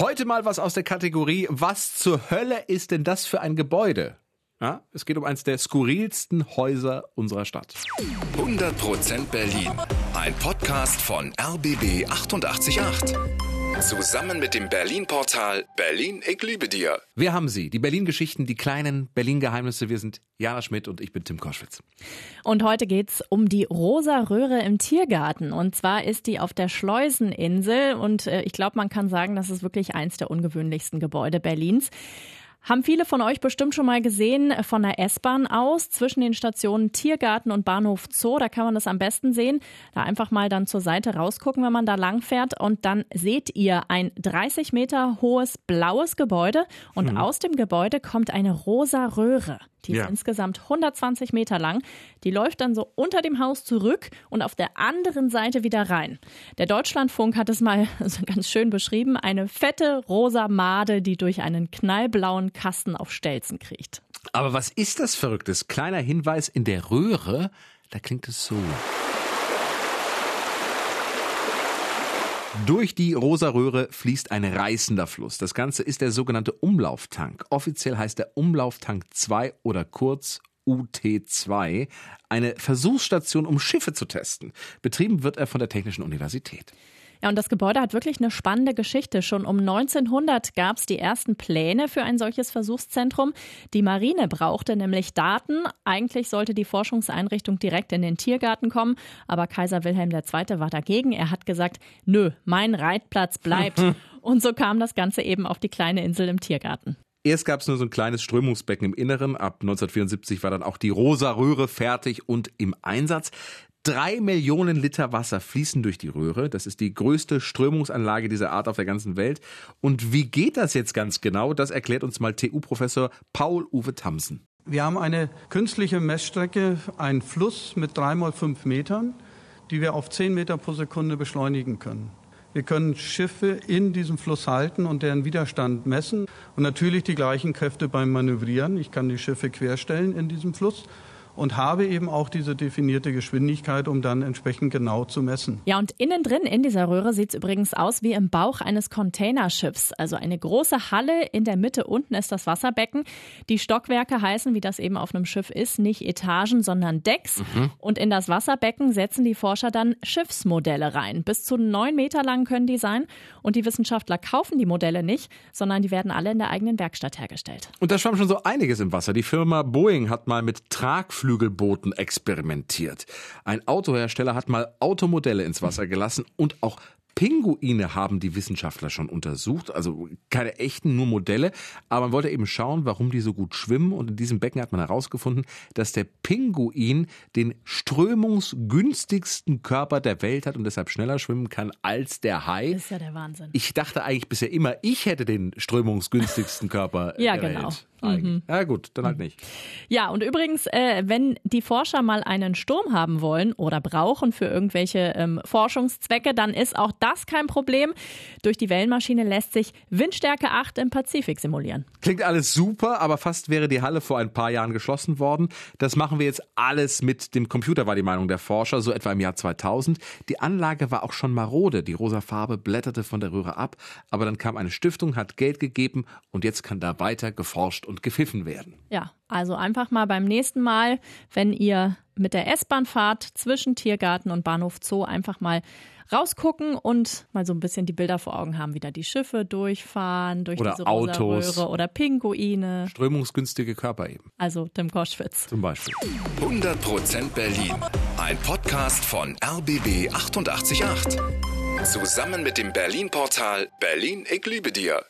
Heute mal was aus der Kategorie, was zur Hölle ist denn das für ein Gebäude? Ja, es geht um eines der skurrilsten Häuser unserer Stadt. 100% Berlin. Ein Podcast von RBB 888. Zusammen mit dem Berlin-Portal Berlin, ich liebe dir. Wir haben sie, die Berlin-Geschichten, die kleinen Berlin-Geheimnisse. Wir sind Jana Schmidt und ich bin Tim Koschwitz. Und heute geht's um die rosa Röhre im Tiergarten. Und zwar ist die auf der Schleuseninsel. Und äh, ich glaube, man kann sagen, das ist wirklich eins der ungewöhnlichsten Gebäude Berlins. Haben viele von euch bestimmt schon mal gesehen von der S-Bahn aus zwischen den Stationen Tiergarten und Bahnhof Zoo. Da kann man das am besten sehen. Da einfach mal dann zur Seite rausgucken, wenn man da lang fährt. Und dann seht ihr ein 30 Meter hohes blaues Gebäude. Und mhm. aus dem Gebäude kommt eine rosa Röhre. Die ja. ist insgesamt 120 Meter lang. Die läuft dann so unter dem Haus zurück und auf der anderen Seite wieder rein. Der Deutschlandfunk hat es mal so ganz schön beschrieben. Eine fette rosa Made, die durch einen knallblauen Kasten auf Stelzen kriecht. Aber was ist das Verrücktes? Kleiner Hinweis in der Röhre, da klingt es so. Durch die rosa Röhre fließt ein reißender Fluss. Das Ganze ist der sogenannte Umlauftank. Offiziell heißt der Umlauftank 2 oder kurz UT2, eine Versuchsstation, um Schiffe zu testen. Betrieben wird er von der Technischen Universität. Ja, und das Gebäude hat wirklich eine spannende Geschichte. Schon um 1900 gab es die ersten Pläne für ein solches Versuchszentrum. Die Marine brauchte nämlich Daten. Eigentlich sollte die Forschungseinrichtung direkt in den Tiergarten kommen, aber Kaiser Wilhelm II. war dagegen. Er hat gesagt, nö, mein Reitplatz bleibt. und so kam das Ganze eben auf die kleine Insel im Tiergarten. Erst gab es nur so ein kleines Strömungsbecken im Inneren. Ab 1974 war dann auch die rosa Röhre fertig und im Einsatz. Drei Millionen Liter Wasser fließen durch die Röhre. Das ist die größte Strömungsanlage dieser Art auf der ganzen Welt. Und wie geht das jetzt ganz genau? Das erklärt uns mal TU-Professor Paul-Uwe Tamsen. Wir haben eine künstliche Messstrecke, einen Fluss mit drei mal fünf Metern, die wir auf zehn Meter pro Sekunde beschleunigen können. Wir können Schiffe in diesem Fluss halten und deren Widerstand messen und natürlich die gleichen Kräfte beim Manövrieren. Ich kann die Schiffe querstellen in diesem Fluss und habe eben auch diese definierte Geschwindigkeit, um dann entsprechend genau zu messen. Ja, und innen drin in dieser Röhre sieht es übrigens aus wie im Bauch eines Containerschiffs. Also eine große Halle, in der Mitte unten ist das Wasserbecken. Die Stockwerke heißen, wie das eben auf einem Schiff ist, nicht Etagen, sondern Decks. Mhm. Und in das Wasserbecken setzen die Forscher dann Schiffsmodelle rein. Bis zu neun Meter lang können die sein. Und die Wissenschaftler kaufen die Modelle nicht, sondern die werden alle in der eigenen Werkstatt hergestellt. Und da schwamm schon so einiges im Wasser. Die Firma Boeing hat mal mit Tragflügen Flügelbooten experimentiert. Ein Autohersteller hat mal Automodelle ins Wasser gelassen und auch Pinguine haben die Wissenschaftler schon untersucht, also keine echten, nur Modelle, aber man wollte eben schauen, warum die so gut schwimmen und in diesem Becken hat man herausgefunden, dass der Pinguin den strömungsgünstigsten Körper der Welt hat und deshalb schneller schwimmen kann als der Hai. Das ist ja der Wahnsinn. Ich dachte eigentlich bisher immer, ich hätte den strömungsgünstigsten Körper ja, der genau. Welt. Mhm. Ja gut, dann halt mhm. nicht. Ja, und übrigens, äh, wenn die Forscher mal einen Sturm haben wollen oder brauchen für irgendwelche ähm, Forschungszwecke, dann ist auch das kein Problem. Durch die Wellenmaschine lässt sich Windstärke 8 im Pazifik simulieren. Klingt alles super, aber fast wäre die Halle vor ein paar Jahren geschlossen worden. Das machen wir jetzt alles mit dem Computer, war die Meinung der Forscher, so etwa im Jahr 2000. Die Anlage war auch schon marode. Die rosa Farbe blätterte von der Röhre ab, aber dann kam eine Stiftung, hat Geld gegeben und jetzt kann da weiter geforscht und gepfiffen werden. Ja, also einfach mal beim nächsten Mal, wenn ihr mit der S-Bahn fahrt zwischen Tiergarten und Bahnhof Zoo, einfach mal rausgucken und mal so ein bisschen die Bilder vor Augen haben, wie da die Schiffe durchfahren, durch oder diese Autos Röhre oder Pinguine. Strömungsgünstige Körper eben. Also Tim Koschwitz. Zum Beispiel. 100% Berlin. Ein Podcast von RBB 888. Zusammen mit dem Berlin-Portal Berlin, ich liebe dir.